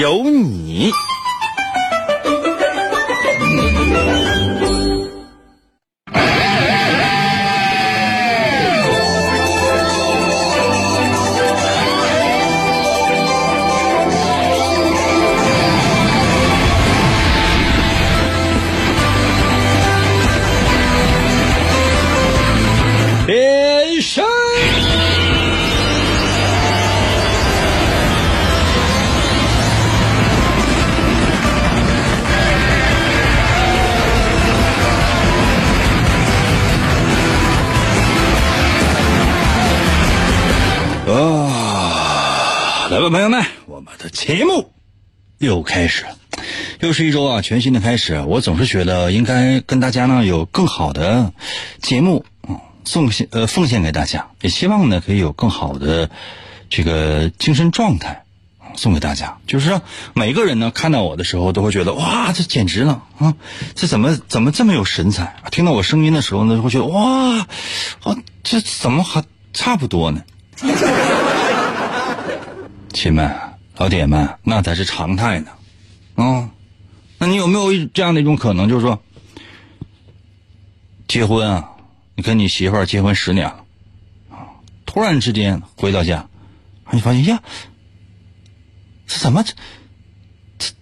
有你。朋友们，我们的节目又开始了，又是一周啊，全新的开始。我总是觉得应该跟大家呢有更好的节目啊，送献呃奉献给大家，也希望呢可以有更好的这个精神状态送给大家。就是让每个人呢看到我的时候都会觉得哇，这简直了啊！这怎么怎么这么有神采？听到我声音的时候呢，会觉得哇，啊，这怎么还差不多呢？亲们、老铁们，那才是常态呢，啊，那你有没有这样的一种可能，就是说，结婚啊，你跟你媳妇儿结婚十年了，啊，突然之间回到家，你发现呀，这怎么这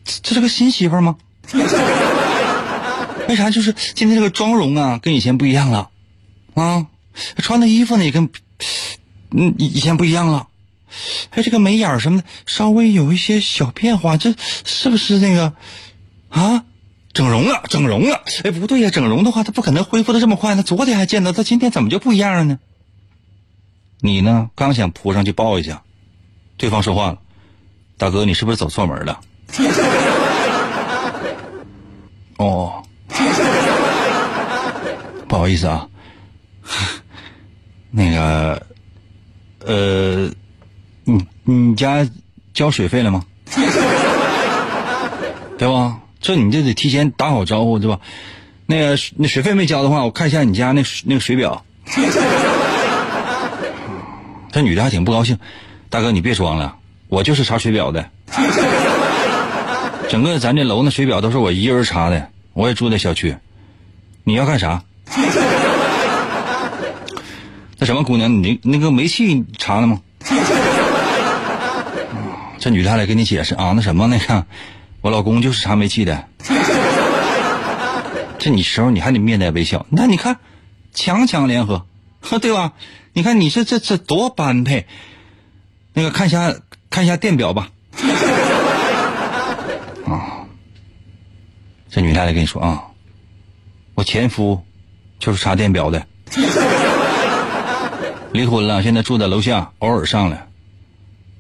这这是个新媳妇儿吗？为啥？就是今天这个妆容啊，跟以前不一样了，啊，穿的衣服呢也跟嗯以以前不一样了。哎，这个眉眼什么的稍微有一些小变化，这是不是那个啊？整容了，整容了！哎，不对呀，整容的话，他不可能恢复的这么快他。昨天还见到他，今天怎么就不一样了呢？你呢？刚想扑上去抱一下，对方说话了：“大哥，你是不是走错门了？” 哦，不好意思啊，那个，呃。你你家交水费了吗？对吧？这你这得提前打好招呼，对吧？那个那水费没交的话，我看一下你家那那个水表。这女的还挺不高兴，大哥你别装了，我就是查水表的。整个咱这楼那水表都是我一个人查的，我也住在小区。你要干啥？那什么姑娘，你那个煤气查了吗？这女的还来给你解释啊？那什么那个，我老公就是查煤气的。这你时候你还得面带微笑。那你看，强强联合，呵 对吧？你看你这这这多般配。那个看一下看一下电表吧。啊，这女太太跟你说啊，我前夫就是查电表的，离婚了，现在住在楼下，偶尔上来。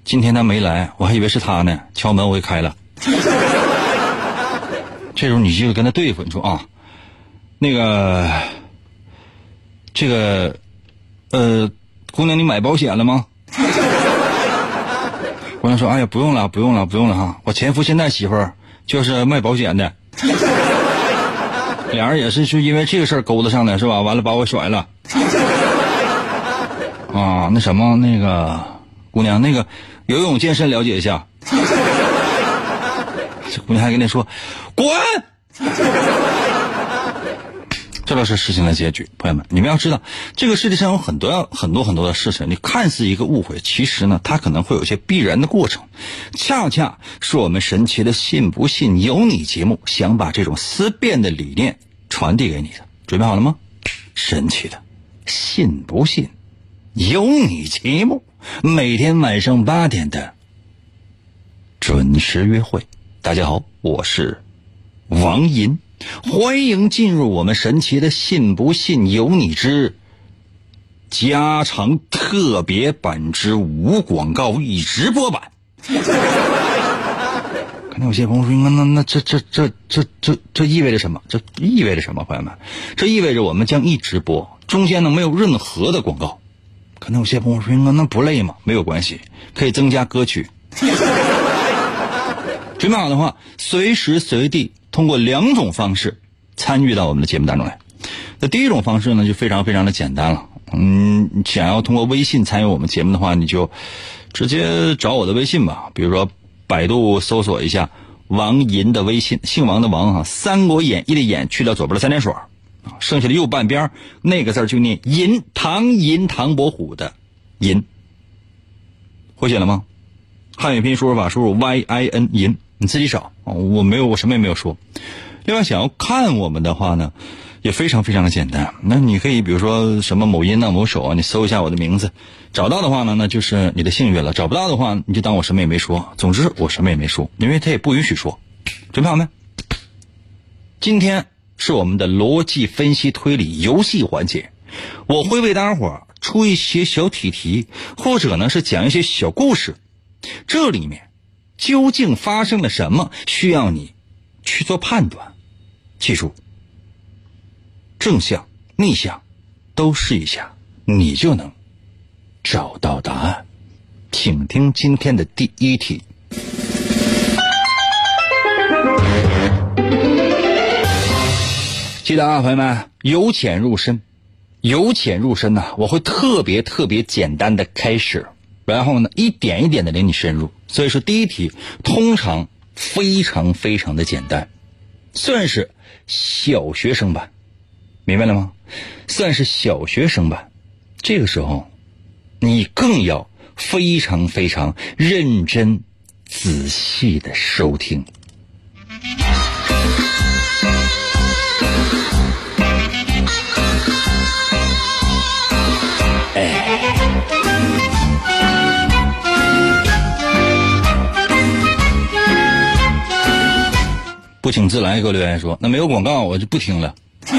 今天他没来，我还以为是他呢。敲门我也开了。这时候你就跟他对付，你说啊，那个，这个，呃，姑娘，你买保险了吗？姑娘说：“哎呀，不用了，不用了，不用了哈。我前夫现在媳妇儿就是卖保险的，俩人也是就因为这个事儿勾搭上的，是吧？完了把我甩了。啊，那什么，那个姑娘，那个。”游泳健身了解一下，这姑娘还跟你说：“滚！”这倒是事情的结局。朋友们，你们要知道，这个世界上有很多很多很多的事情，你看似一个误会，其实呢，它可能会有一些必然的过程。恰恰是我们神奇的“信不信由你”节目，想把这种思辨的理念传递给你的。准备好了吗？神奇的“信不信由你”节目。每天晚上八点的准时约会，大家好，我是王银，欢迎进入我们神奇的“信不信由你”之加长特别版之无广告一直播版。跟能有些朋友说，那那那这这这这这这意味着什么？这意味着什么？朋友们，这意味着我们将一直播，中间呢没有任何的广告。可能有些朋友说，那那不累吗？没有关系，可以增加歌曲。准备好的话，随时随地通过两种方式参与到我们的节目当中来。那第一种方式呢，就非常非常的简单了。嗯，想要通过微信参与我们节目的话，你就直接找我的微信吧。比如说，百度搜索一下王银的微信，姓王的王哈，《三国演义》的演去掉左边的三点水，剩下的右半边那个字就念银，唐银唐伯虎的银，会写了吗？汉语拼音输入法输入 y i n 银，你自己找我没有，我什么也没有说。另外，想要看我们的话呢？也非常非常的简单，那你可以比如说什么某音啊、某手啊，你搜一下我的名字，找到的话呢，那就是你的幸运了；找不到的话，你就当我什么也没说。总之我什么也没说，因为他也不允许说。准备好没？今天是我们的逻辑分析推理游戏环节，我会为大家伙出一些小题题，或者呢是讲一些小故事，这里面究竟发生了什么，需要你去做判断。记住。正向、逆向，都试一下，你就能找到答案。请听今天的第一题。记得啊，朋友们，由浅入深，由浅入深呢，我会特别特别简单的开始，然后呢，一点一点的领你深入。所以说，第一题通常非常非常的简单，算是小学生版。明白了吗？算是小学生吧。这个时候，你更要非常非常认真、仔细的收听。不请自来，给我留言说，那没有广告，我就不听了。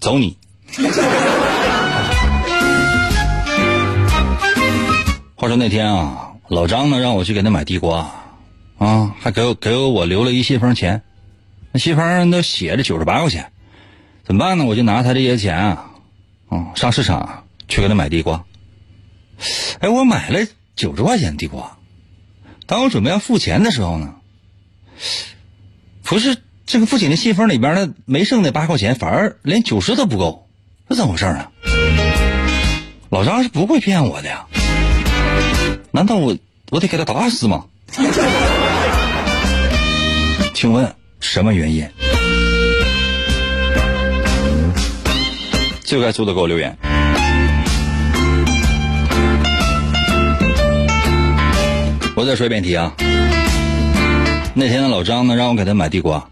走你！话说那天啊，老张呢让我去给他买地瓜，啊，还给我给我留了一信封钱，那信封上都写着九十八块钱，怎么办呢？我就拿他这些钱啊，啊，上市场去给他买地瓜。哎，我买了九十块钱地瓜，当我准备要付钱的时候呢，不是。这个父亲的信封里边呢，没剩那八块钱，反而连九十都不够，这怎么回事呢？老张是不会骗我的呀？难道我我得给他打死吗？请问什么原因？最快速的给我留言。我再说一遍题啊。那天的老张呢，让我给他买地瓜。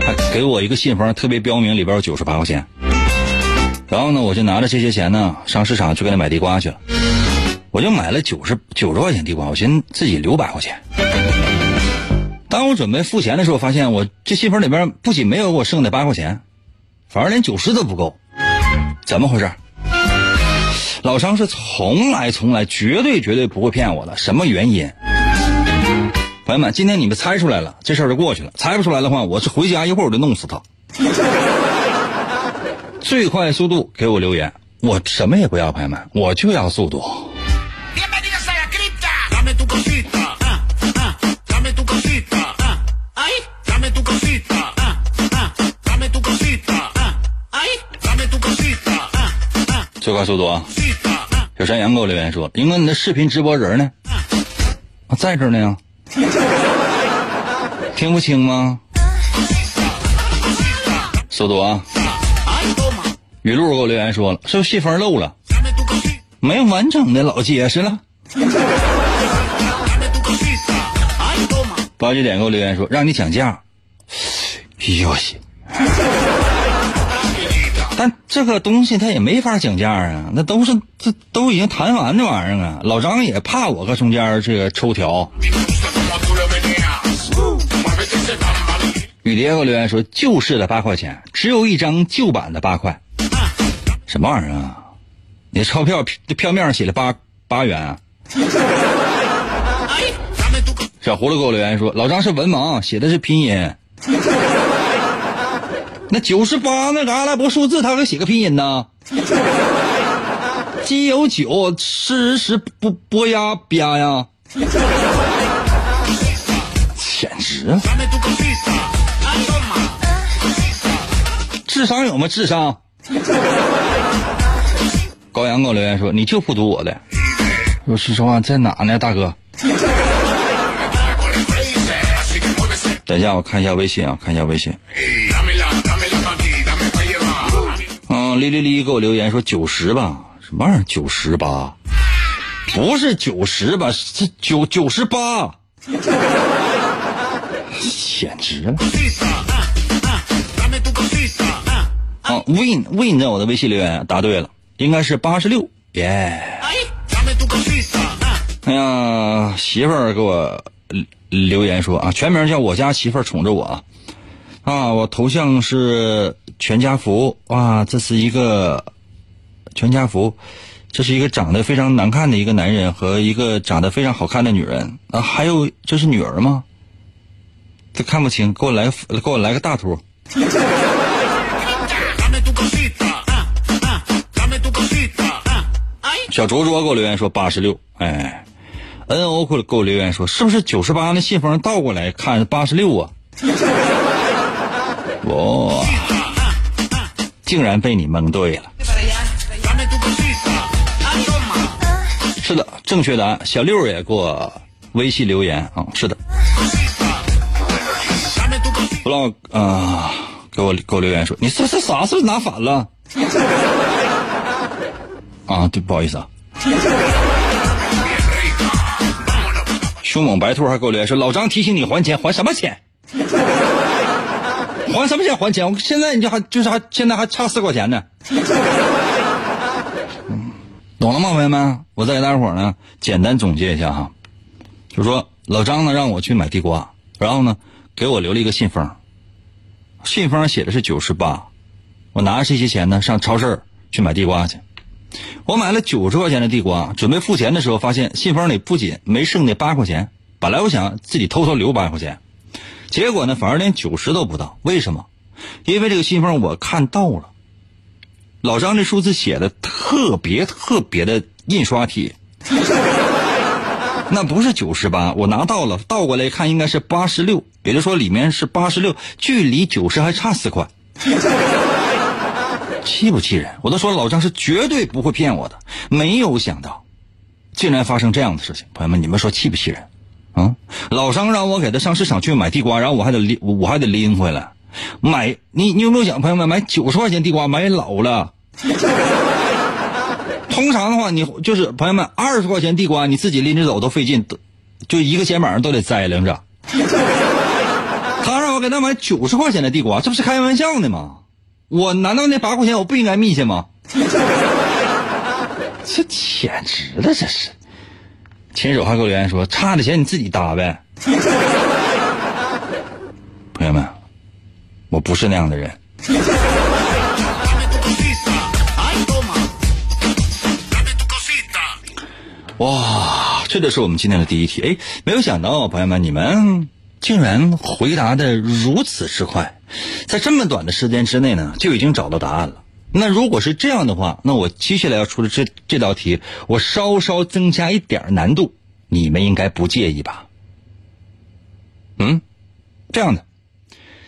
还给我一个信封，特别标明里边有九十八块钱。然后呢，我就拿着这些钱呢，上市场去给他买地瓜去了。我就买了九十九十块钱地瓜，我寻思自己留百块钱。当我准备付钱的时候，发现我这信封里边不仅没有我剩的八块钱，反而连九十都不够。怎么回事？老张是从来从来绝对绝对不会骗我的，什么原因？朋友们，今天你们猜出来了，这事儿就过去了。猜不出来的话，我是回家一会儿我就弄死他。最快速度给我留言，我什么也不要，朋友们，我就要速度。最快速度啊！小山羊给我留言说：“英哥，你的视频直播人呢？在这呢呀。”听不清吗？速度啊！雨露给我留言说了，是不是信封漏了？没有完整的，老结实了。八九点给我留言说，让你讲价。哟西！但这个东西他也没法讲价啊，那都是这都已经谈完的玩意儿啊。老张也怕我搁中间这个抽条。雨蝶给我留言说：“旧式的八块钱，只有一张旧版的八块，什么玩意儿啊？你钞票票面上写了八八元，小葫芦给我留言说：“老张是文盲，写的是拼音。那九十八那个阿拉伯数字，他给写个拼音呢？鸡有九，吃是不波呀吧呀？简直了！智商有吗？智商？高阳给我留言说：你就不读我的。说实话，在哪呢，大哥？等一下，我看一下微信啊，看一下微信。嗯，哩哩哩给我留言说九十吧，什么玩意儿？九十八？不是九十吧？是九九十八？简直了！啊，win win 在我的微信留言答对了，应该是八十六，耶！哎呀，媳妇儿给我留言说啊，全名叫我家媳妇儿宠着我啊，啊，我头像是全家福，哇，这是一个全家福，这是一个长得非常难看的一个男人和一个长得非常好看的女人啊，还有这是女儿吗？这看不清，给我来给我来个大图。小卓卓给我留言说八十六，哎，N O 给我给我留言说是不是九十八那信封倒过来看八十六啊？哇，竟然被你蒙对了。是的，正确答案。小六也给我微信留言啊，是的。不让啊，给我给我留言说你是是啥？是不是拿反了？啊，对，不好意思啊。凶猛白兔还给我留言说：“老张提醒你还钱，还什么钱？还什么钱？还钱？我现在你就还就是还现在还差四块钱呢。”懂了吗，朋友们？我再给大家伙儿呢简单总结一下哈，就说老张呢让我去买地瓜，然后呢给我留了一个信封，信封写的是九十八，我拿着这些钱呢上超市去买地瓜去。我买了九十块钱的地瓜，准备付钱的时候，发现信封里不仅没剩那八块钱。本来我想自己偷偷留八块钱，结果呢，反而连九十都不到。为什么？因为这个信封我看到了，老张这数字写的特别特别的印刷体，那不是九十八，我拿到了，倒过来看应该是八十六，也就是说里面是八十六，距离九十还差四块。气不气人？我都说老张是绝对不会骗我的，没有想到，竟然发生这样的事情。朋友们，你们说气不气人？啊，老张让我给他上市场去买地瓜，然后我还得拎，我还得拎回来买。你你有没有想，朋友们，买九十块钱地瓜买老了？通常的话，你就是朋友们，二十块钱地瓜你自己拎着走都费劲，就一个肩膀上都得栽两着。他让我给他买九十块钱的地瓜，这不是开玩笑呢吗？我难道那八块钱我不应该密去吗？这简直了，这是！亲手还给我留言说差的钱你自己搭呗。朋友们，我不是那样的人。哇，这就是我们今天的第一题。哎，没有想到，朋友们，你们竟然回答的如此之快。在这么短的时间之内呢，就已经找到答案了。那如果是这样的话，那我接下来要出的这这道题，我稍稍增加一点难度，你们应该不介意吧？嗯，这样的，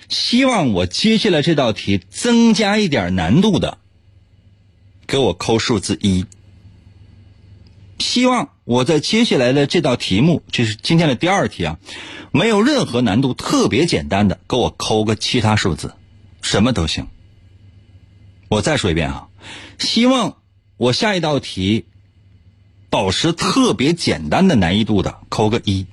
希望我接下来这道题增加一点难度的，给我扣数字一。希望我在接下来的这道题目，就是今天的第二题啊。没有任何难度，特别简单的，给我扣个其他数字，什么都行。我再说一遍啊，希望我下一道题保持特别简单的难易度的，扣个一；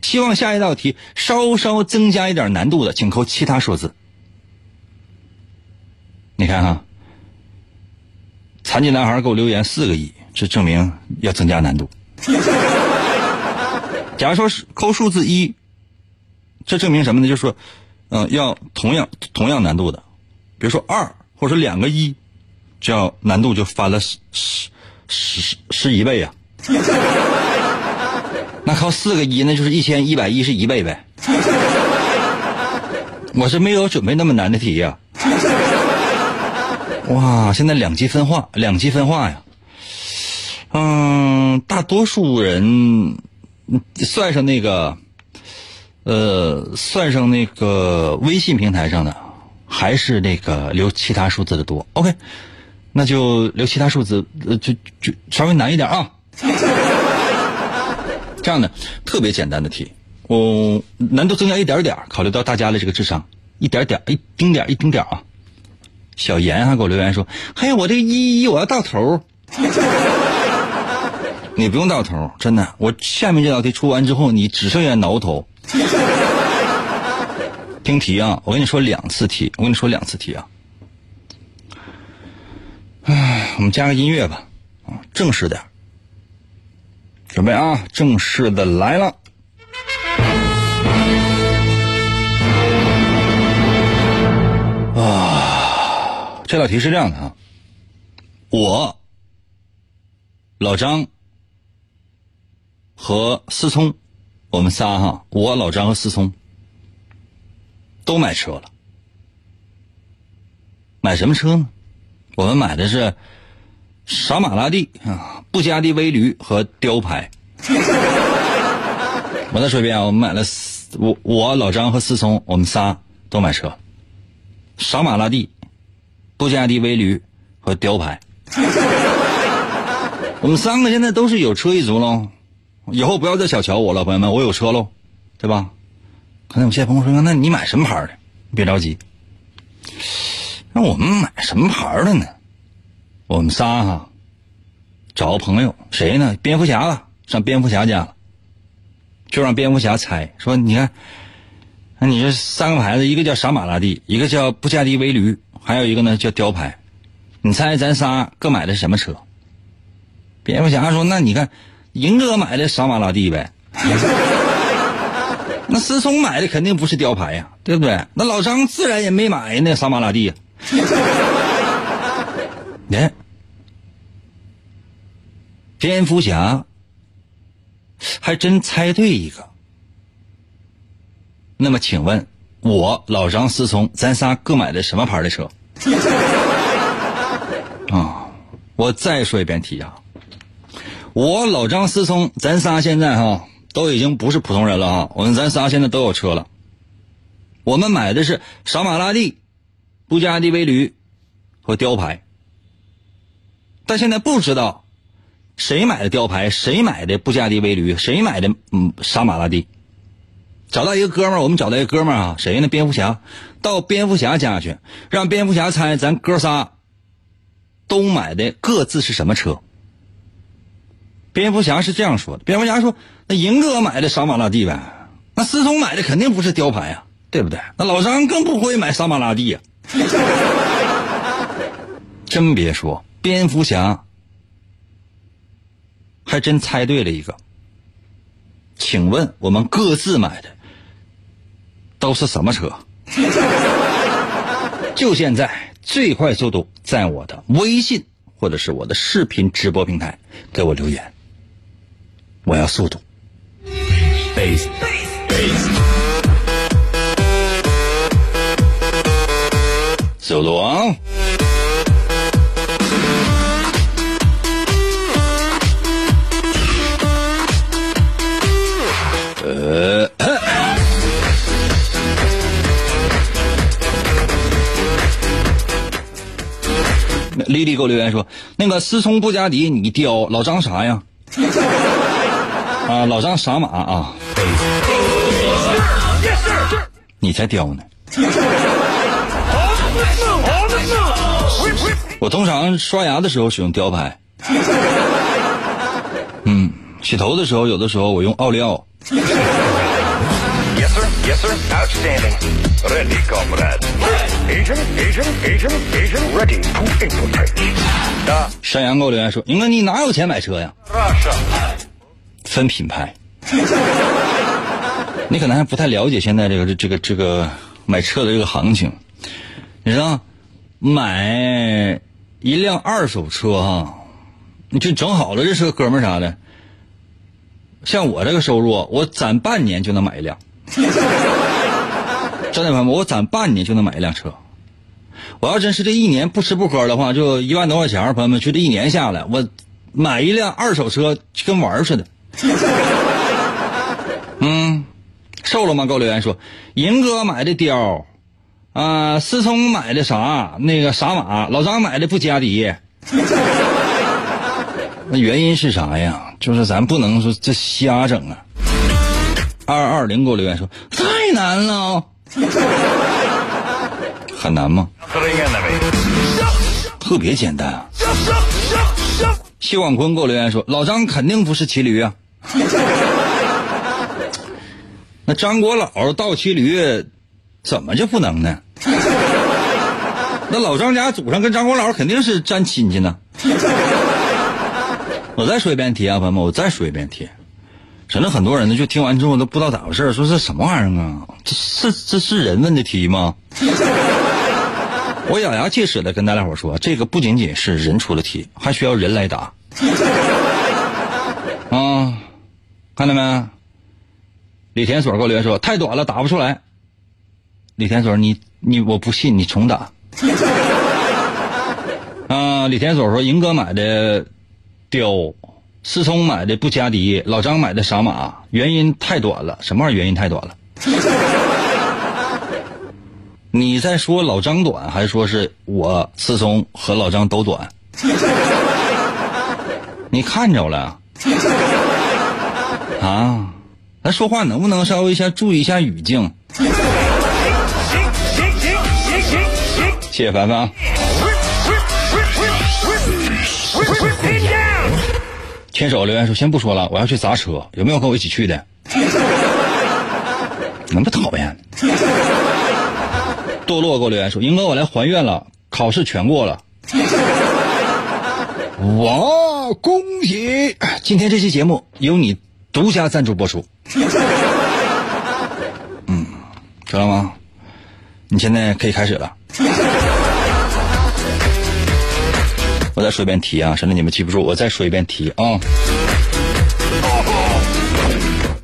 希望下一道题稍稍增加一点难度的，请扣其他数字。你看哈，残疾男孩给我留言四个亿，这证明要增加难度。假如说是扣数字一，这证明什么呢？就是说，嗯，要同样同样难度的，比如说二或者两个一，这样难度就翻了十十十十一倍呀。那靠四个一，那就是一千一百一十一倍呗。我是没有准备那么难的题呀。哇，现在两极分化，两极分化呀。嗯，大多数人算上那个，呃，算上那个微信平台上的，还是那个留其他数字的多。OK，那就留其他数字，呃，就就稍微难一点啊。这样的特别简单的题，我难度增加一点点，考虑到大家的这个智商，一点点，一丁点，一丁点啊。小严还给我留言说：“嘿，我这一一我要到头。”你不用到头，真的。我下面这道题出完之后，你只剩下挠头。听题啊，我跟你说两次题，我跟你说两次题啊。唉，我们加个音乐吧，啊，正式点。准备啊，正式的来了。啊，这道题是这样的啊，我老张和思聪，我们仨哈，我老张和思聪都买车了。买什么车呢？我们买的是傻马拉蒂啊，布加迪威驴和雕牌。我再说一遍啊，我们买了我我老张和思聪，我们仨都买车。傻马拉蒂、布加迪威驴和雕牌，我们三个现在都是有车一族喽。以后不要再小瞧我了，朋友们，我有车喽，对吧？可能有些朋友说：“那你买什么牌的？”别着急，那我们买什么牌的呢？我们仨哈，找个朋友，谁呢？蝙蝠侠了，上蝙蝠侠家了，就让蝙蝠侠猜，说你看。那你这三个牌子，一个叫傻玛拉蒂，一个叫布加迪威驴，还有一个呢叫雕牌。你猜咱仨各买的什么车？蝙蝠侠说：“那你看，银哥买的傻玛拉蒂呗。那思聪买的肯定不是雕牌呀，对不对？那老张自然也没买那傻玛拉蒂呀。哎，蝙蝠侠还真猜对一个。”那么，请问，我老张、思聪，咱仨各买的什么牌的车？啊，我再说一遍题啊，我老张、思聪，咱仨现在哈都已经不是普通人了啊，我们咱仨现在都有车了。我们买的是傻玛拉蒂、布加迪威驴和雕牌，但现在不知道谁买的雕牌，谁买的布加迪威驴，谁买的嗯傻玛拉蒂。找到一个哥们儿，我们找到一个哥们儿啊，谁呢？蝙蝠侠，到蝙蝠侠家去，让蝙蝠侠猜咱哥仨都买的各自是什么车。蝙蝠侠是这样说的：蝙蝠侠说，那银哥买的傻玛拉蒂呗，那思聪买的肯定不是雕牌呀，对不对？那老张更不会买傻玛拉蒂呀。真别说，蝙蝠侠还真猜对了一个。请问我们各自买的？都是什么车？就现在，最快速度在我的微信或者是我的视频直播平台给我留言。我要速度。速度啊！丽丽给我留言说：“那个思聪布加迪你雕，老张啥呀？啊，老张傻马啊？你才雕呢！我通常刷牙的时候使用雕牌，嗯，洗头的时候有的时候我用奥利奥。”山羊给我留言说：“英哥，你哪有钱买车呀？”分品牌。你可能还不太了解现在这个这个这个买车的这个行情。你知道，买一辆二手车哈，你就整好了，这是个哥们儿啥的，像我这个收入，我攒半年就能买一辆。真的朋友们，我攒半年就能买一辆车。我要真是这一年不吃不喝的话，就一万多块钱，朋友们，就这一年下来，我买一辆二手车就跟玩儿似的。嗯，瘦了吗？给我留言说，银哥买的貂，啊，思聪买的啥？那个啥马，老张买的布加迪。那原因是啥呀？就是咱不能说这瞎整啊。二二零给我留言说，太难了。很难吗？特别简单啊！谢广坤给我留言说：“老张肯定不是骑驴啊。”那张国老倒骑驴，怎么就不能呢？那老张家祖上跟张国老肯定是沾亲戚呢。我再说一遍题啊，朋友们，我再说一遍题。真的很多人呢，就听完之后都不知道咋回事说这什么玩意儿啊？这是这是人问的题吗？我咬牙切齿的跟大家伙说，这个不仅仅是人出的题，还需要人来答。啊，看到没？李田所给我留言说太短了，打不出来。李田所，你你我不信，你重打。啊，李田所说，银哥买的貂。思聪买的布加迪，老张买的傻马，原因太短了。什么玩意儿？原因太短了？你在说老张短，还是说是我思聪和老张都短？你看着了啊？咱说话能不能稍微一下注意一下语境？谢谢凡凡啊。牵手留言说：“先不说了，我要去砸车，有没有跟我一起去的？” 那么讨厌。堕落给我留言说：“英哥，我来还愿了，考试全过了。”哇，恭喜！今天这期节目由你独家赞助播出。嗯，知道吗？你现在可以开始了。我再说一遍题啊，省得你们记不住。我再说一遍题啊。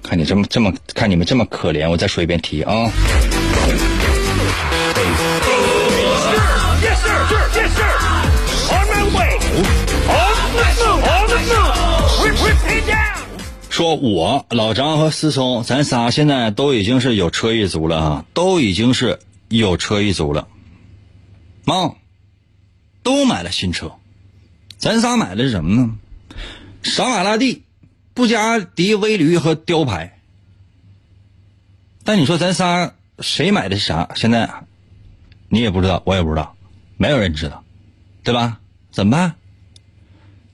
看你这么这么看你们这么可怜，我再说一遍题啊。说我老张和思聪，咱仨现在都已经是有车一族了啊，都已经是有车一族了。妈，都买了新车。咱仨买的是什么呢？傻马拉蒂、布加迪威驴和雕牌。但你说咱仨谁买的是啥？现在你也不知道，我也不知道，没有人知道，对吧？怎么办？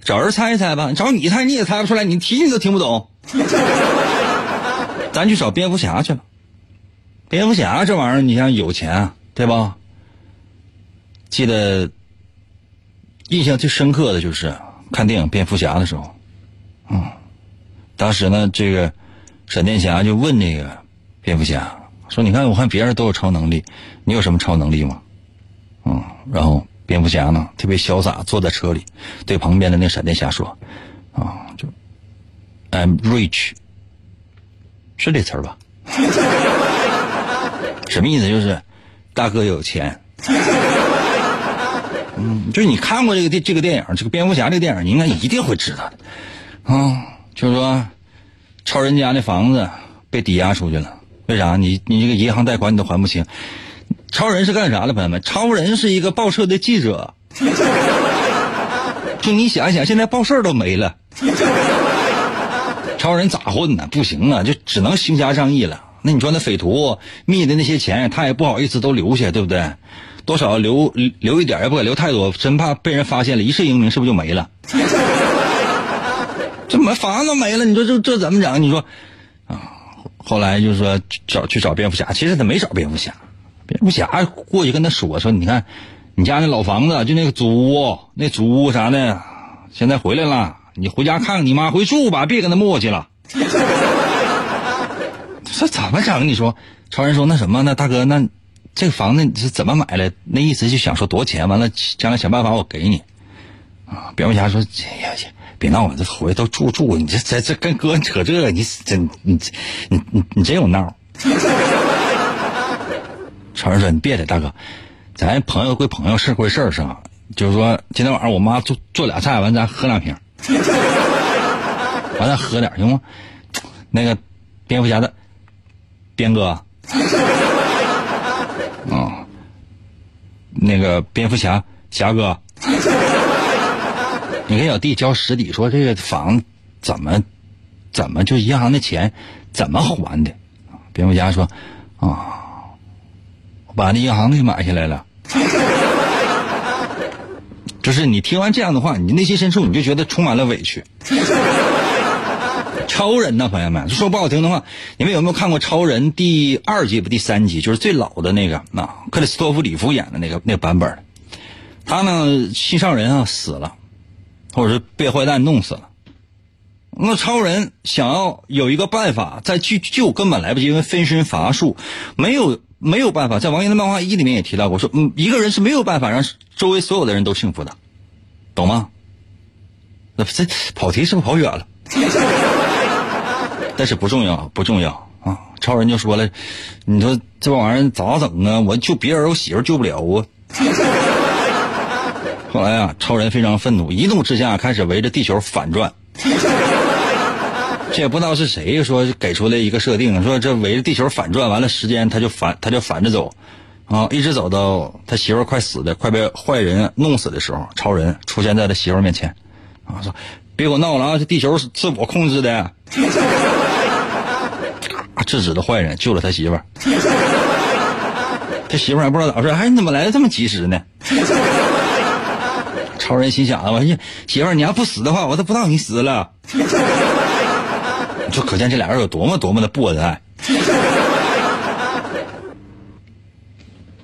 找人猜一猜吧。找你猜你也猜不出来，你提你都听不懂。咱去找蝙蝠侠去了。蝙蝠侠这玩意儿，你像有钱，对吧？记得。印象最深刻的就是看电影《蝙蝠侠》的时候，嗯，当时呢，这个闪电侠就问那个蝙蝠侠说：“你看，我看别人都有超能力，你有什么超能力吗？”嗯，然后蝙蝠侠呢特别潇洒，坐在车里对旁边的那闪电侠说：“啊，就 I'm rich，是这词儿吧？什么意思？就是大哥有钱。”嗯，就是你看过这个电这个电影，这个蝙蝠侠这个电影，你应该一定会知道的，啊，就是说，超人家那房子被抵押出去了，为啥？你你这个银行贷款你都还不清。超人是干啥的，朋友们？超人是一个报社的记者。就你想一想，现在报社都没了，超人咋混呢？不行啊，就只能行侠仗义了。那你说那匪徒密的那些钱，他也不好意思都留下，对不对？多少留留一点也不敢留太多，真怕被人发现了，一世英名是不是就没了？这么房子没了，你说这这怎么整？你说啊，后来就是说找去找蝙蝠侠，其实他没找蝙蝠侠，蝙蝠侠过去跟他说说，你看你家那老房子就那个祖屋，那祖屋啥的，现在回来了，你回家看看你妈回住吧，别跟他磨叽了。这怎么整？你说，超人说那什么，那大哥那。这个房子你是怎么买的？那意思就想说多少钱，完了将来想办法我给你。啊，蝙蝠侠说：“哎呀别闹了，这回头住住，你这这这跟哥扯这，你真你你你你真有闹。超人说：“你别的，大哥，咱朋友归朋友，事归事儿是吧？就是说，今天晚上我妈做做俩菜，完咱喝两瓶，完咱喝点行吗？那个蝙蝠侠的边哥，啊，那个蝙蝠侠侠哥，你跟小弟交实底，说这个房怎么怎么就银行的钱怎么还的？蝙蝠侠说啊。”把那银行给买下来了，就是你听完这样的话，你内心深处你就觉得充满了委屈。超人呢，朋友们，说不好听的话，你们有没有看过《超人》第二集不第三集？就是最老的那个，那克里斯托弗里夫演的那个那个版本。他呢，心上人啊死了，或者是被坏蛋弄死了。那超人想要有一个办法再去救，根本来不及，因为分身乏术，没有。没有办法，在王爷的漫画一里面也提到过，说嗯，一个人是没有办法让周围所有的人都幸福的，懂吗？那这跑题是不是跑远了？但是不重要，不重要啊！超人就说了，你说这玩意儿咋整啊？我救别人，我媳妇救不了啊！后来啊，超人非常愤怒，一怒之下开始围着地球反转。也不知道是谁说给出来一个设定，说这围着地球反转完了时间他就反他就反着走，啊，一直走到他媳妇快死的快被坏人弄死的时候，超人出现在他媳妇面前，啊，说别给我闹了啊，这地球是我控制的，制止了坏人，救了他媳妇他媳妇还不知道咋回事，哎，你怎么来的这么及时呢？超人心想啊，我媳妇你要不死的话，我都不知道你死了。就可见这俩人有多么多么的不恩爱，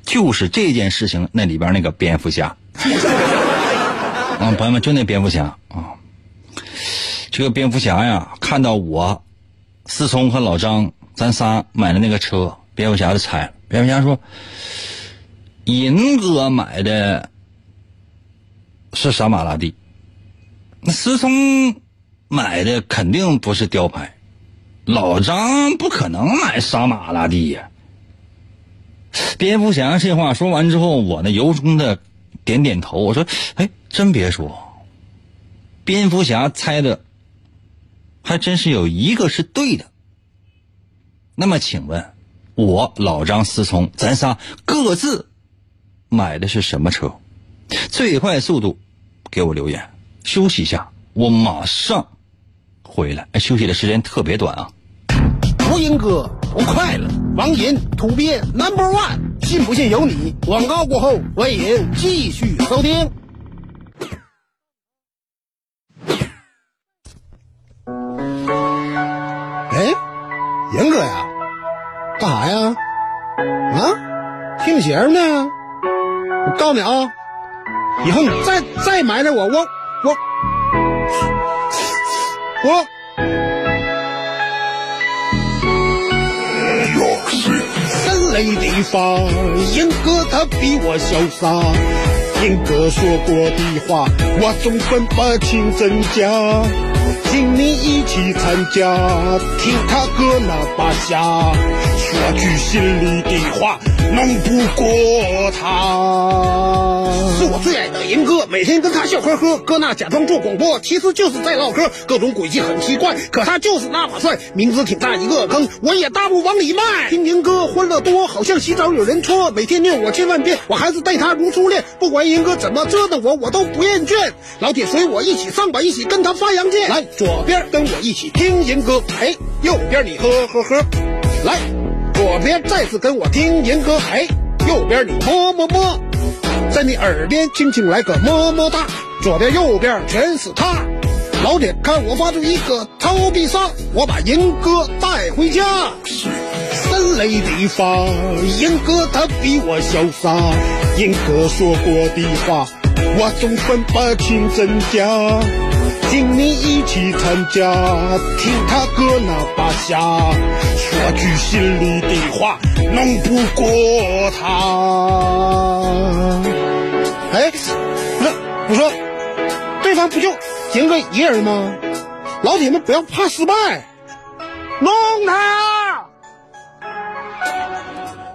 就是这件事情那里边那个蝙蝠侠，啊，朋友们，就那蝙蝠侠啊，这个蝙蝠侠呀，看到我思聪和老张咱仨买的那个车，蝙蝠侠就猜了。蝙蝠侠说：“银哥买的是啥马拉蒂？那思聪买的肯定不是雕牌。”老张不可能买杀马拉蒂呀！蝙蝠侠这话说完之后，我呢由衷的点点头。我说：“哎，真别说，蝙蝠侠猜的还真是有一个是对的。”那么，请问，我老张思聪，咱仨各自买的是什么车？最快速度给我留言。休息一下，我马上。回来，休息的时间特别短啊！吴英哥不快乐，王银土鳖 Number One，信不信由你。广告过后，欢迎继续收听。哎，严哥呀，干啥呀？啊，听节目呢？我告诉你啊，以后你再再埋汰我，我我。我。三雷地方，英哥他比我潇洒。英哥说过的话，我总分不清真假。请你一起参加，听他哥那把瞎，说句心里的话。弄不过他，是我最爱的银哥，每天跟他笑呵呵。哥那假装做广播，其实就是在唠嗑，各种诡计很奇怪，可他就是那么帅。名字挺大一个坑，我也大步往里迈。听银哥欢乐多，好像洗澡有人搓，每天念我千万遍，我还是待他如初恋。不管银哥怎么折腾我，我都不厌倦。老铁随我一起上吧，一起跟他发扬剑。来，左边跟我一起听银哥，哎，右边你呵呵呵，来。左边再次跟我听银歌，哎，右边你么么么，在你耳边轻轻来个么么哒。左边右边全是他，老铁看我发出一个超必杀，我把银哥带回家。三雷地发，银哥他比我潇洒，银哥说过的话，我总分不清真假。请你一起参加，听他哥那把瞎，说句心里的话，弄不过他。哎，那我说，对方不就赢个一人吗？老铁们不要怕失败，弄他！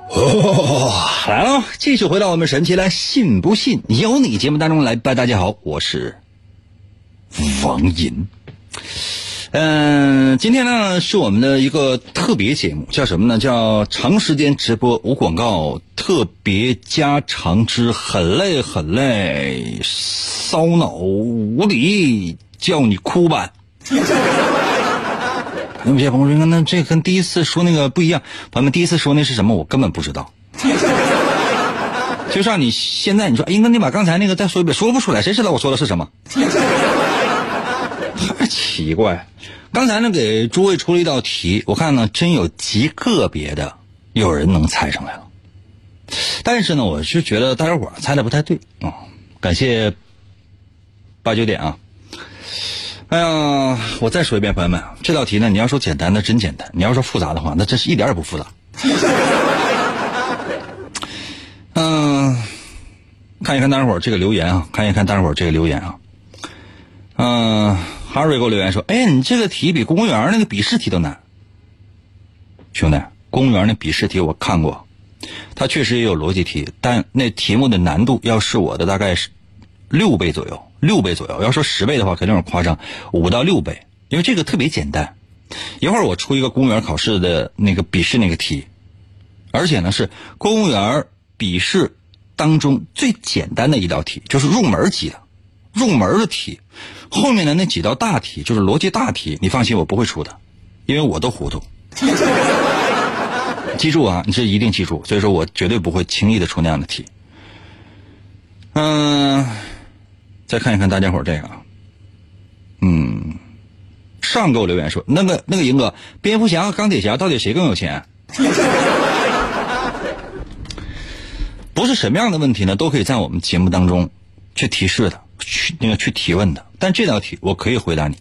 哦，来了，继续回到我们神奇来信不信由你节目当中来吧。大家好，我是王银。嗯，今天呢是我们的一个特别节目，叫什么呢？叫长时间直播无广告特别加长之很累很累，烧脑无理，叫你哭吧。那有些朋友说，那这跟第一次说那个不一样。朋友们，第一次说那是什么？我根本不知道。就像你现在你说，哎，那你把刚才那个再说一遍，说不出来，谁知道我说的是什么？奇怪。刚才呢，给诸位出了一道题，我看呢，真有极个别的有人能猜上来了。但是呢，我是觉得大家伙猜的不太对啊。感谢八九点啊。哎呀，我再说一遍，朋友们，这道题呢，你要说简单，那真简单；你要说复杂的话，那真是一点也不复杂。嗯，看一看大家伙这个留言啊，看一看大家伙这个留言啊。嗯，哈瑞给我留言说：“哎，你这个题比公务员那个笔试题都难。”兄弟，公务员那笔试题我看过，它确实也有逻辑题，但那题目的难度要是我的大概是六倍左右，六倍左右。要说十倍的话，肯定是夸张，五到六倍。因为这个特别简单，一会儿我出一个公务员考试的那个笔试那个题，而且呢是公务员笔试当中最简单的一道题，就是入门级的，入门的题。后面的那几道大题就是逻辑大题，你放心，我不会出的，因为我都糊涂。记住啊，你这一定记住，所以说我绝对不会轻易的出那样的题。嗯，再看一看大家伙这个，嗯，上给我留言说，那个那个赢哥，蝙蝠侠和钢铁侠到底谁更有钱？不是什么样的问题呢，都可以在我们节目当中去提示的。去那个去提问的，但这道题我可以回答你，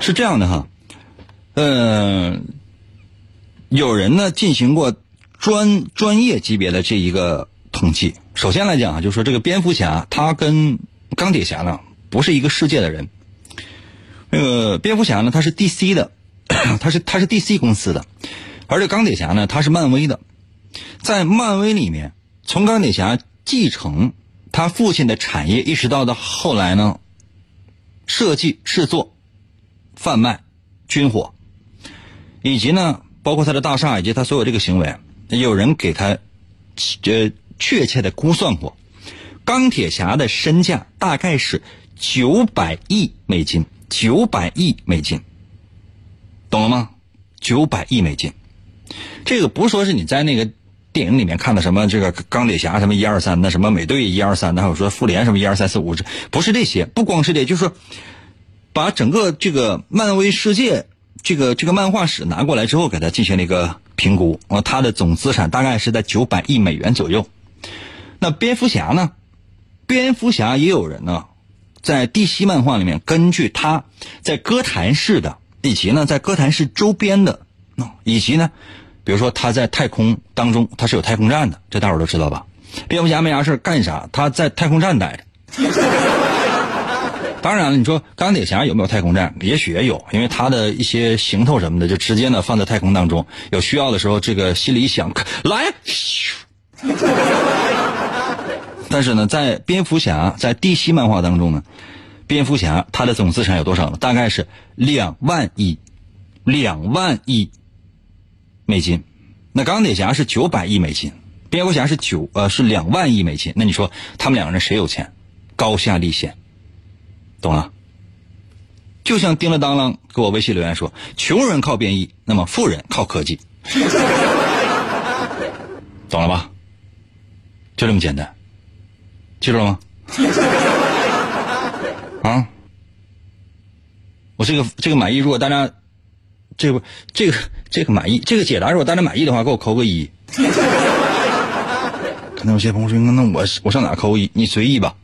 是这样的哈，嗯，有人呢进行过专专业级别的这一个统计。首先来讲啊，就是说这个蝙蝠侠他跟钢铁侠呢不是一个世界的人。那个蝙蝠侠呢他是 DC 的，他是他是 DC 公司的，而这钢铁侠呢他是漫威的，在漫威里面，从钢铁侠继承。他父亲的产业一直到的后来呢，设计、制作、贩卖军火，以及呢，包括他的大厦以及他所有这个行为，有人给他呃确切的估算过，钢铁侠的身价大概是九百亿美金，九百亿美金，懂了吗？九百亿美金，这个不是说是你在那个。电影里面看的什么这个钢铁侠什么一二三的什么美队一二三的还有说复联什么一二三四五这不是这些不光是这就是说把整个这个漫威世界这个这个漫画史拿过来之后给他进行了一个评估啊他的总资产大概是在九百亿美元左右。那蝙蝠侠呢？蝙蝠侠也有人呢在地西漫画里面根据他在哥谭市的以及呢在哥谭市周边的以及呢。比如说他在太空当中，他是有太空站的，这大伙都知道吧？蝙蝠侠没啥事干啥？他在太空站待着。当然了，你说钢铁侠有没有太空站？也许也有，因为他的一些行头什么的，就直接呢放在太空当中，有需要的时候，这个心里一想，来。但是呢，在蝙蝠侠在 DC 漫画当中呢，蝙蝠侠他的总资产有多少呢？大概是两万亿，两万亿。美金，那钢铁侠是九百亿美金，蝙蝠侠是九呃是两万亿美金。那你说他们两个人谁有钱？高下立现，懂了？就像叮了当啷给我微信留言说，穷人靠变异，那么富人靠科技，懂了吧？就这么简单，记住了吗？啊，我这个这个满意，如果大家。这不，这个这个满意，这个解答如果大家满意的话，给我扣个一。可能有些朋友说，那我我上哪扣一？你随意吧。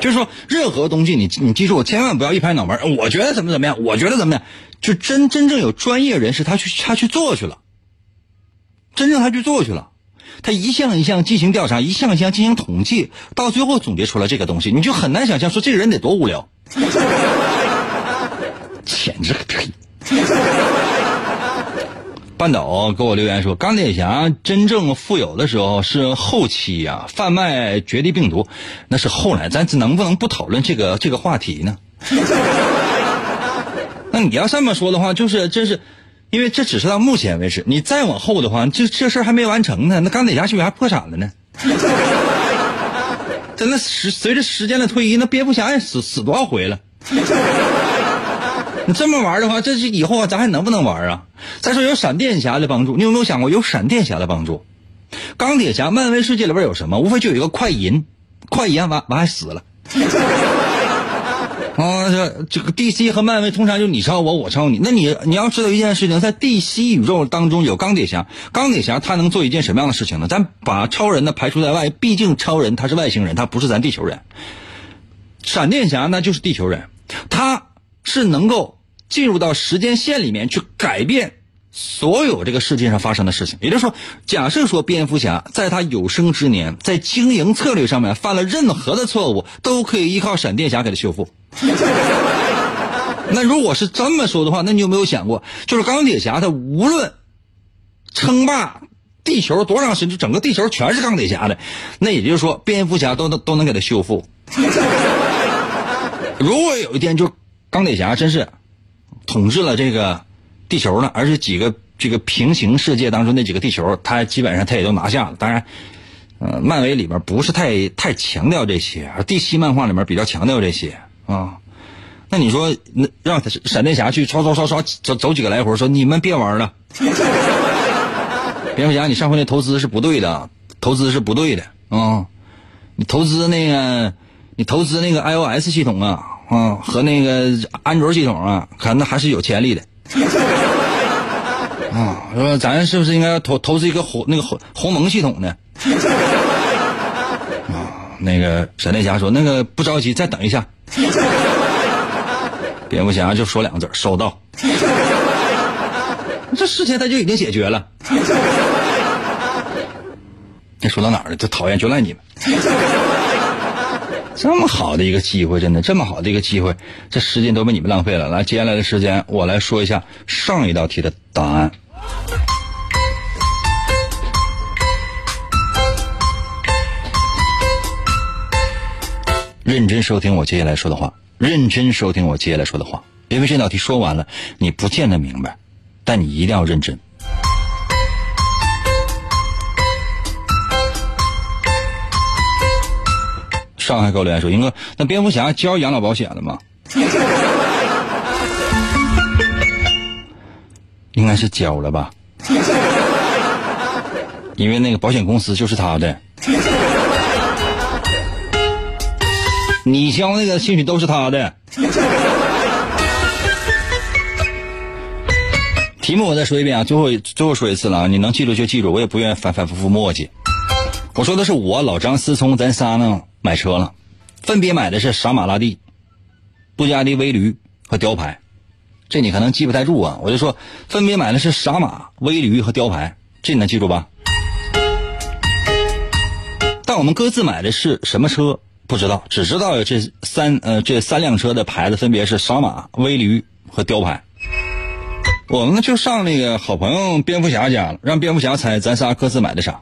就是说，任何东西，你你记住，千万不要一拍脑门我觉得怎么怎么样，我觉得怎么样，就真真正有专业人士他去他去做去了，真正他去做去了。他一项一项进行调查，一项一项进行统计，到最后总结出来这个东西，你就很难想象说这个人得多无聊。半岛给我留言说，钢铁侠真正富有的时候是后期呀，贩卖绝地病毒那是后来，咱能不能不讨论这个这个话题呢？那你要这么说的话，就是真是，因为这只是到目前为止，你再往后的话，这这事还没完成呢，那钢铁侠是不是还破产了呢？真的时随着时间的推移，那蝙蝠侠也死死多少回了？你 这么玩的话，这是以后啊，咱还能不能玩啊？再说有闪电侠的帮助，你有没有想过有闪电侠的帮助？钢铁侠漫威世界里边有什么？无非就有一个快银，快银完完还死了。啊，这这个 DC 和漫威通常就你超我，我超你。那你你要知道一件事情，在 DC 宇宙当中有钢铁侠，钢铁侠他能做一件什么样的事情呢？咱把超人呢排除在外，毕竟超人他是外星人，他不是咱地球人。闪电侠那就是地球人，他是能够进入到时间线里面去改变所有这个世界上发生的事情。也就是说，假设说蝙蝠侠在他有生之年在经营策略上面犯了任何的错误，都可以依靠闪电侠给他修复。那如果是这么说的话，那你有没有想过，就是钢铁侠他无论称霸地球多长时间，就整个地球全是钢铁侠的，那也就是说，蝙蝠侠都能都能给他修复。如果有一天就钢铁侠真是统治了这个地球呢，而且几个这个平行世界当中那几个地球，他基本上他也都拿下了。当然，呃，漫威里面不是太太强调这些，DC 漫画里面比较强调这些。啊，那你说，那让闪电侠去刷刷刷刷走走几个来回，说你们别玩了。蝙蝠侠，你上回那投资是不对的，投资是不对的啊！你投资那个，你投资那个 iOS 系统啊，啊和那个安卓系统啊，可能还是有潜力的。啊，说咱是不是应该要投投资一个鸿那个鸿鸿蒙系统呢？啊，那个闪电侠说，那个不着急，再等一下。蝙蝠侠就说两个字收到。这事情他就已经解决了。那说到哪儿了？这讨厌就赖你们。这么好的一个机会，真的这么好的一个机会，这时间都被你们浪费了。来，接下来的时间我来说一下上一道题的答案。认真收听我接下来说的话，认真收听我接下来说的话，因为这道题说完了，你不见得明白，但你一定要认真。上海高连说：“英哥，那蝙蝠侠交养老保险了吗？” 应该是交了吧，因为那个保险公司就是他的。你交那个兴许都是他的。题目我再说一遍啊，最后最后说一次了啊，你能记住就记住，我也不愿意反反复复磨叽。我说的是我老张思聪，咱仨呢买车了，分别买的是傻马拉蒂、布加迪威驴和雕牌。这你可能记不太住啊，我就说分别买的是傻马、威驴和雕牌，这你能记住吧？但我们各自买的是什么车？不知道，只知道这三呃这三辆车的牌子分别是傻马、威驴和雕牌。我们就上那个好朋友蝙蝠侠家了，让蝙蝠侠猜咱仨各自买的啥。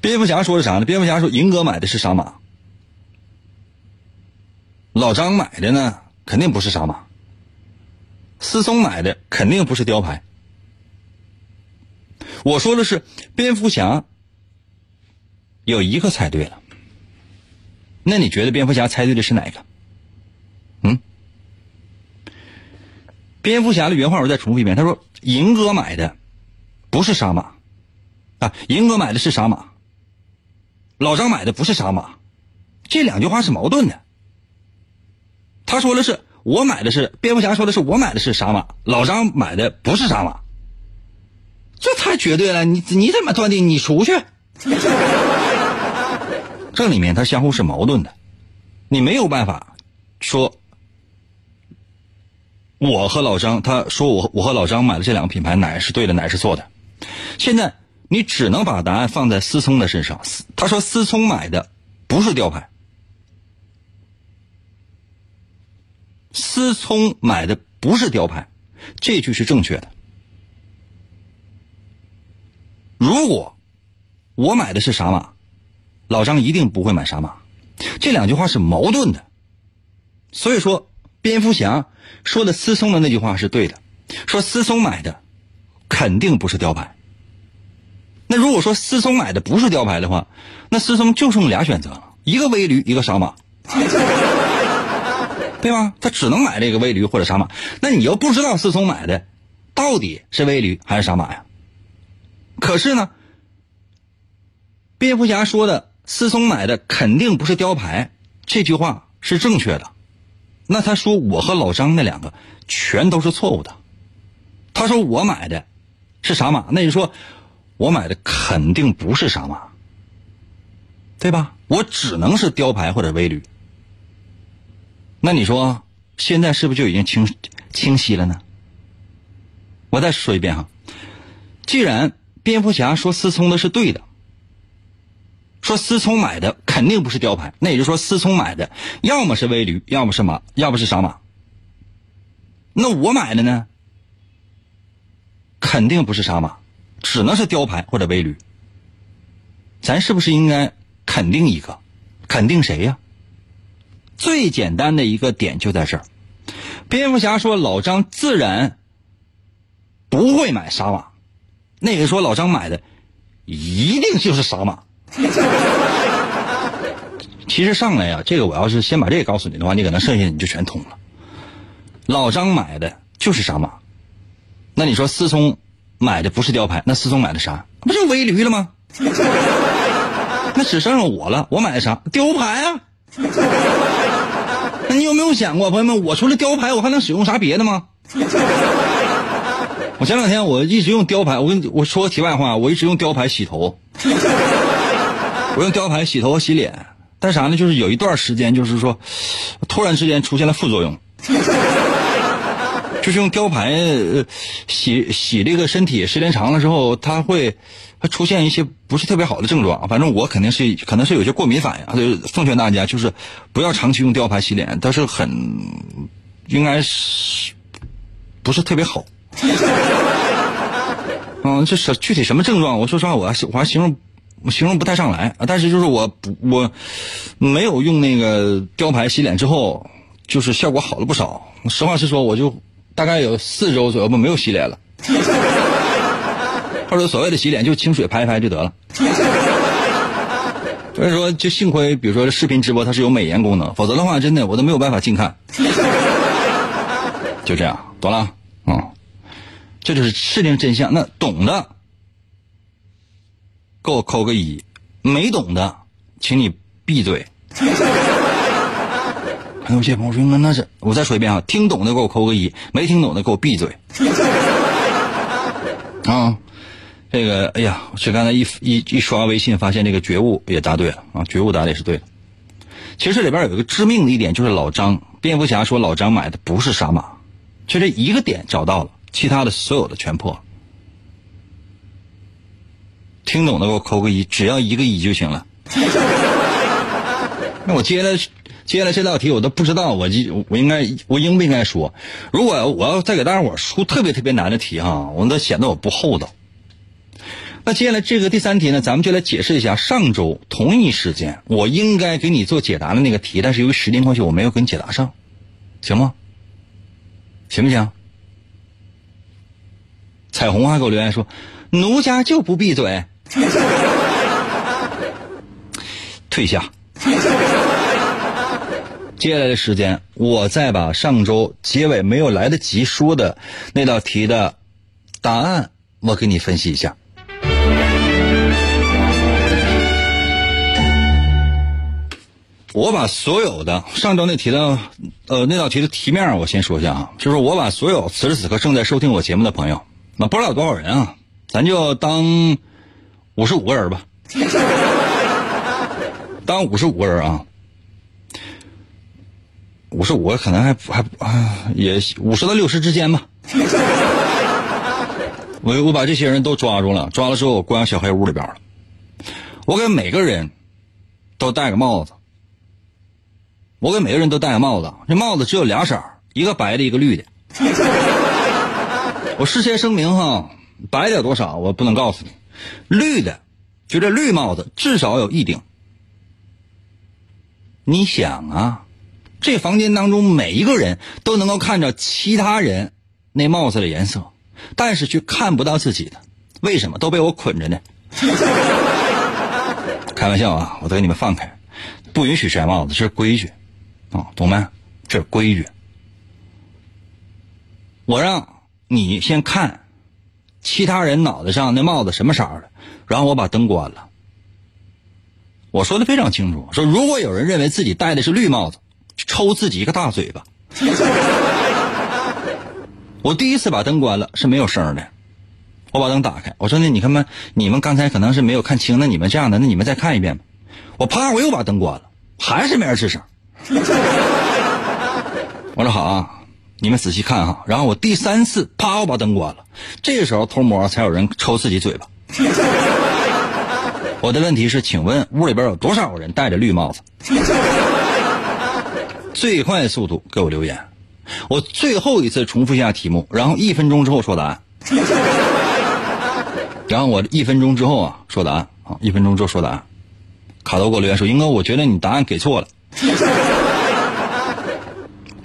蝙蝠侠说的啥呢？蝙蝠侠说银哥买的是傻马，老张买的呢肯定不是傻马，思聪买的肯定不是雕牌。我说的是蝙蝠侠有一个猜对了。那你觉得蝙蝠侠猜对的是哪个？嗯，蝙蝠侠的原话我再重复一遍，他说：“银哥买的不是傻马啊，银哥买的是傻马，老张买的不是傻马。”这两句话是矛盾的。他说的是我买的是蝙蝠侠，说的是我买的是傻马，老张买的不是傻马。这太绝对了，你你怎么断定？你出去。这里面它相互是矛盾的，你没有办法说，我和老张，他说我我和老张买的这两个品牌哪是对的，哪是错的。现在你只能把答案放在思聪的身上。他说思聪买的不是吊牌，思聪买的不是雕牌，这句是正确的。如果我买的是傻马，老张一定不会买傻马。这两句话是矛盾的，所以说蝙蝠侠说的思聪的那句话是对的，说思聪买的肯定不是雕牌。那如果说思聪买的不是雕牌的话，那思聪就剩俩选择了，一个微驴，一个傻马，对吧？他只能买这个微驴或者傻马。那你又不知道思聪买的到底是微驴还是傻马呀？可是呢，蝙蝠侠说的思聪买的肯定不是雕牌，这句话是正确的。那他说我和老张那两个全都是错误的。他说我买的是傻马，那就说。我买的肯定不是傻马，对吧？我只能是雕牌或者微驴。那你说现在是不是就已经清清晰了呢？我再说一遍哈，既然蝙蝠侠说思聪的是对的，说思聪买的肯定不是雕牌，那也就是说思聪买的要么是微驴，要么是马，要么是傻马。那我买的呢，肯定不是傻马。只能是雕牌或者微驴，咱是不是应该肯定一个？肯定谁呀？最简单的一个点就在这儿。蝙蝠侠说老张自然不会买沙马，那个说老张买的一定就是沙马。其实上来呀，这个我要是先把这个告诉你的话，你可能剩下你就全通了。老张买的就是沙马，那你说思聪？买的不是雕牌，那思聪买的啥？不就微驴了吗？那只剩下我了，我买的啥？雕牌啊！那你有没有想过，朋友们，我除了雕牌，我还能使用啥别的吗？我前两天我一直用雕牌，我跟你我说个题外话，我一直用雕牌洗头，我用雕牌洗头和洗脸，但啥呢？就是有一段时间，就是说，突然之间出现了副作用。就是用雕牌洗洗这个身体，时间长了之后，它会会出现一些不是特别好的症状。反正我肯定是可能是有些过敏反应，就奉劝大家就是不要长期用雕牌洗脸，但是很应该是不是特别好。嗯，这是具体什么症状？我说实话，我还我还形容形容不太上来啊。但是就是我我没有用那个雕牌洗脸之后，就是效果好了不少。实话实说，我就。大概有四周左右吧，没有洗脸了，或者所谓的洗脸就清水拍一拍就得了。所以说，就幸亏，比如说视频直播它是有美颜功能，否则的话，真的我都没有办法近看。就这样，懂了？嗯，这就是事情真相。那懂的，给我扣个一；没懂的，请你闭嘴。还有些朋友说：“那那是……我再说一遍啊，听懂的给我扣个一，没听懂的给我闭嘴。”啊，这个，哎呀，是刚才一一一刷微信，发现这个觉悟也答对了啊，觉悟答的也是对的。其实这里边有一个致命的一点，就是老张蝙蝠侠说老张买的不是傻马，就这一个点找到了，其他的所有的全破。听懂的给我扣个一，只要一个一就行了。那我接着。接下来这道题我都不知道，我就我应该我应不应该说？如果我要再给大家伙出特别特别难的题哈，我那显得我不厚道。那接下来这个第三题呢，咱们就来解释一下上周同一时间我应该给你做解答的那个题，但是由于时间关系我没有给你解答上，行吗？行不行？彩虹还给我留言说：“奴家就不闭嘴。”退下。接下来的时间，我再把上周结尾没有来得及说的那道题的答案，我给你分析一下。我把所有的上周那题的呃那道题的题面我先说一下啊，就是我把所有此时此刻正在收听我节目的朋友，那不知道有多少人啊，咱就当五十五个人吧，当五十五个人啊。五十五可能还还啊，也五十到六十之间吧。我我把这些人都抓住了，抓了之后关小黑屋里边了。我给每个人都戴个帽子，我给每个人都戴个帽子。这帽子只有俩色一个白的，一个绿的。我事先声明哈，白的有多少我不能告诉你，绿的，就这绿帽子至少有一顶。你想啊，这房间当中每一个人都能够看着其他人那帽子的颜色，但是却看不到自己的，为什么？都被我捆着呢。开玩笑啊，我都给你们放开，不允许摘帽子，这是规矩啊，懂没？这是规矩。我让你先看其他人脑袋上那帽子什么色的，然后我把灯关了。我说的非常清楚，说如果有人认为自己戴的是绿帽子，抽自己一个大嘴巴。我第一次把灯关了是没有声的，我把灯打开，我说那你看嘛，你们刚才可能是没有看清，那你们这样的，那你们再看一遍吧。我啪，我又把灯关了，还是没人吱声。我说好啊，你们仔细看哈。然后我第三次啪，我把灯关了，这个时候偷摸才有人抽自己嘴巴。我的问题是，请问屋里边有多少人戴着绿帽子？最快速度给我留言。我最后一次重复一下题目，然后一分钟之后说答案。然后我一分钟之后啊说答案啊，一分钟之后说答案。卡头给我留言说：“英哥，我觉得你答案给错了。”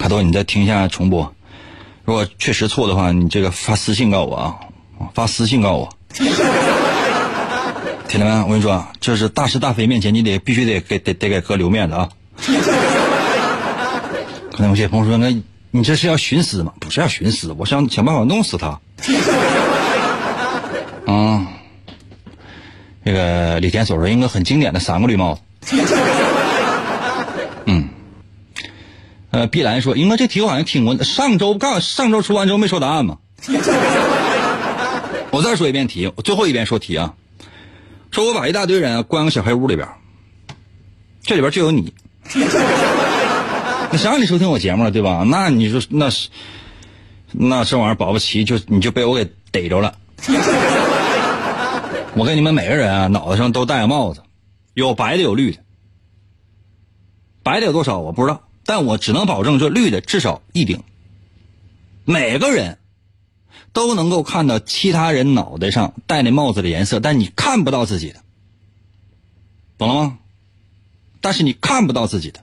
卡头，你再听一下重播。如果确实错的话，你这个发私信告我啊，发私信告我。铁弟们，我跟你说，这是大是大非面前，你得必须得给得得给哥留面子啊！可能有些朋友说，那你这是要寻死吗？不是要寻死，我想想办法弄死他。啊，这个李天所说，应该很经典的三个绿帽子。嗯，呃，碧兰说，应该这题我好像听过，上周刚上周出完之后没说答案吗？我再说一遍题，我最后一遍说题啊。说我把一大堆人关个小黑屋里边，这里边就有你。那谁让你收听我节目了，对吧？那你说那是，那这玩意儿保不齐就你就被我给逮着了。我跟你们每个人啊，脑袋上都戴个帽子，有白的有绿的。白的有多少我不知道，但我只能保证这绿的至少一顶。每个人。都能够看到其他人脑袋上戴那帽子的颜色，但你看不到自己的，懂了吗？但是你看不到自己的。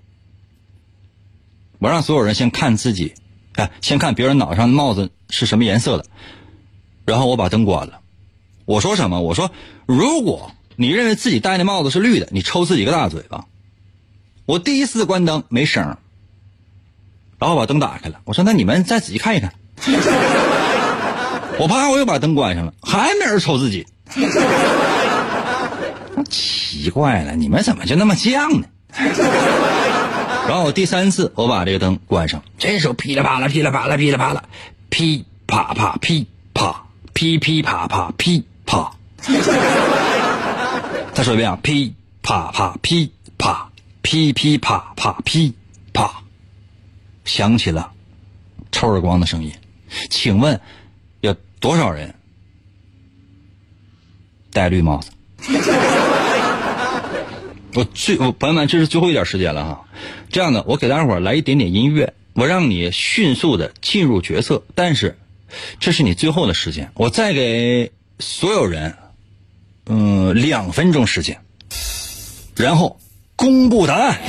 我让所有人先看自己，哎，先看别人脑上的帽子是什么颜色的，然后我把灯关了。我说什么？我说，如果你认为自己戴的帽子是绿的，你抽自己个大嘴巴。我第一次关灯没声儿，然后把灯打开了。我说，那你们再仔细看一看。我怕我又把灯关上了，还没人瞅自己。奇怪了，你们怎么就那么犟呢？然后我第三次我把这个灯关上，这时候噼里啪啦、噼里啪啦、噼里啪啦、噼啪啪、噼啪、噼噼啪啪、噼啪。再说一遍啊，噼啪啪、噼啪、噼噼啪啪、噼啪，响起了抽耳光的声音。请问有？多少人戴绿帽子？我最我朋友们，这是最后一点时间了哈。这样的，我给大家伙来一点点音乐，我让你迅速的进入角色。但是，这是你最后的时间，我再给所有人，嗯，两分钟时间，然后公布答案。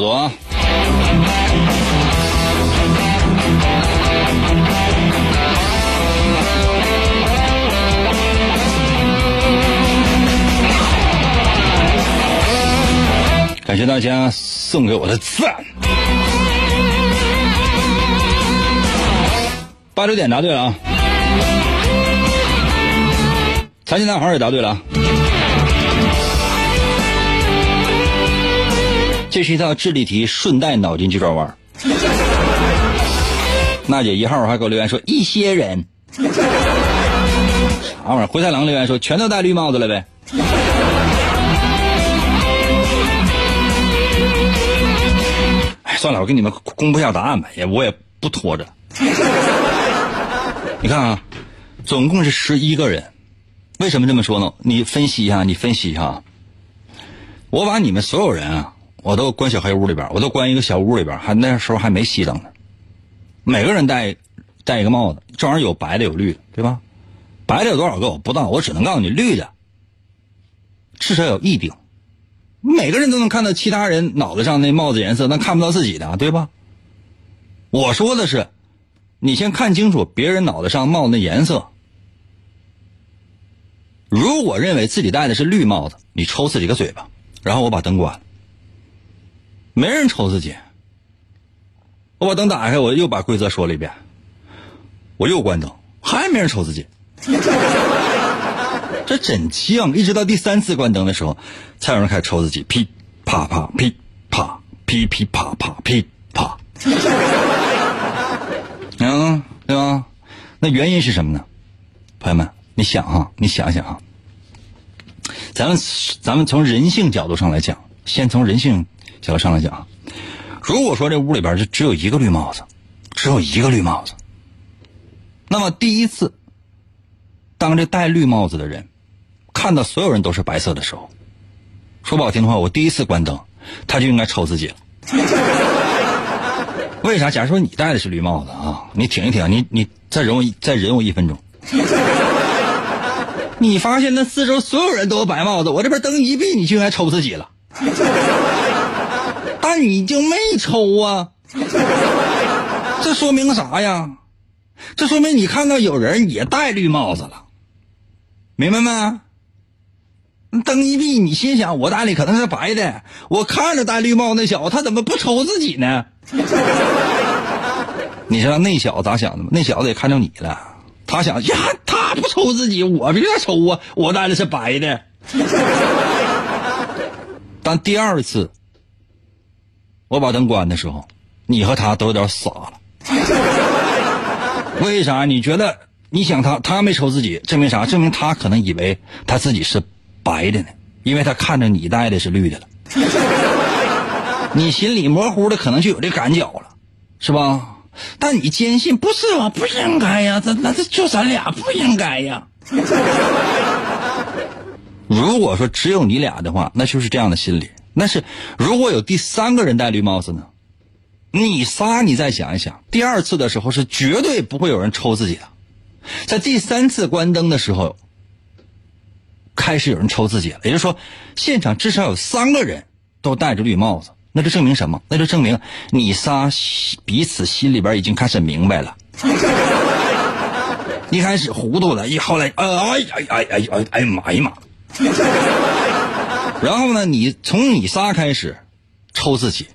速度啊！感谢大家送给我的赞。八九点答对了啊！残疾男孩也答对了。这是一道智力题，顺带脑筋急转弯。娜姐一号还给我留言说一些人，啥玩意儿？灰太狼留言说全都戴绿帽子了呗。哎，算了，我给你们公布一下答案吧，也我也不拖着。你看啊，总共是十一个人，为什么这么说呢？你分析一下，你分析一下。我把你们所有人啊，我都关小黑屋里边，我都关一个小屋里边，还那时候还没熄灯呢。每个人戴戴一个帽子，这玩意儿有白的有绿的，对吧？白的有多少个我不知道，我只能告诉你绿的至少有一顶。每个人都能看到其他人脑袋上那帽子颜色，但看不到自己的，对吧？我说的是，你先看清楚别人脑袋上帽子的颜色。如果认为自己戴的是绿帽子，你抽自己个嘴巴，然后我把灯关了。没人抽自己。我把灯打开，我又把规则说了一遍，我又关灯，还没人抽自己。这真犟，一直到第三次关灯的时候，才有人开始抽自己，噼啪啪噼啪噼噼啪啪噼啪。嗯，对吧？那原因是什么呢？朋友们，你想哈，你想想哈，咱们咱们从人性角度上来讲，先从人性角度上来讲，如果说这屋里边就只有一个绿帽子，只有一个绿帽子，那么第一次，当这戴绿帽子的人看到所有人都是白色的时候，说不好听的话，我第一次关灯，他就应该抽自己了。为啥？假如说你戴的是绿帽子啊，你挺一挺，你你再忍我再忍我一分钟。你发现那四周所有人都有白帽子，我这边灯一闭，你就应该抽自己了。但你就没抽啊？这说明啥呀？这说明你看到有人也戴绿帽子了，明白没？灯一闭，你心想我戴的可能是白的，我看着戴绿帽那小子，他怎么不抽自己呢？你知道那小子咋想的吗？那小子也看着你了，他想呀，他不抽自己，我别抽啊，我戴的是白的。但第二次我把灯关的时候，你和他都有点傻了。为啥？你觉得你想他，他没抽自己，证明啥？证明他可能以为他自己是白的呢，因为他看着你戴的是绿的了。你心里模糊的可能就有这感觉了，是吧？但你坚信不是啊，不应该呀，这那这就咱俩不应该呀。如果说只有你俩的话，那就是这样的心理。但是如果有第三个人戴绿帽子呢？你仨，你再想一想，第二次的时候是绝对不会有人抽自己的，在第三次关灯的时候，开始有人抽自己了。也就是说，现场至少有三个人都戴着绿帽子，那就证明什么？那就证明你仨彼此心里边已经开始明白了。一开始糊涂了，一后来，哎哎哎哎哎哎哎妈呀妈！然后呢，你从你仨开始抽自己。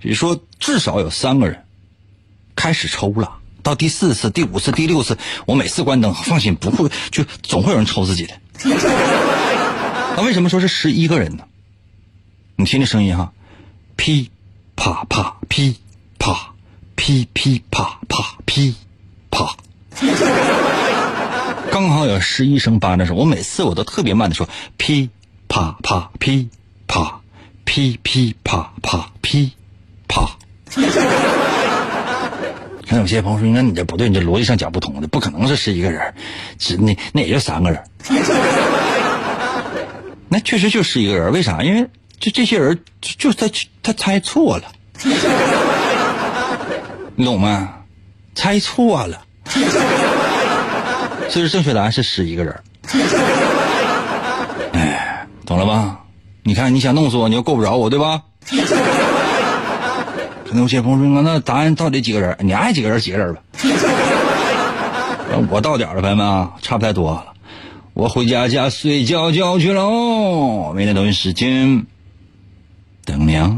比如说，至少有三个人开始抽了。到第四次、第五次、第六次，我每次关灯，放心，不会就总会有人抽自己的。那为什么说是十一个人呢？你听这声音哈，噼啪啪噼啪噼噼啪啪噼啪，刚好有十一声巴掌声。我每次我都特别慢的说噼啪啪噼啪噼噼啪啪噼。啪！看有些朋友说，那你这不对，你这逻辑上讲不通的，不可能是十一个人，只那那也就三个人。那确实就十一个人，为啥？因为就这些人就他他猜错了，你 懂吗？猜错了，所以正确答案是十一个人。哎，懂了吧？你看你想弄死我，你又够不着我，对吧？可能有些朋友说：“那答案到底几个人？你爱几个人几个人吧。我到点了，朋友们啊，差不太多了。我回家家睡觉觉去喽。明天同一时间等你啊。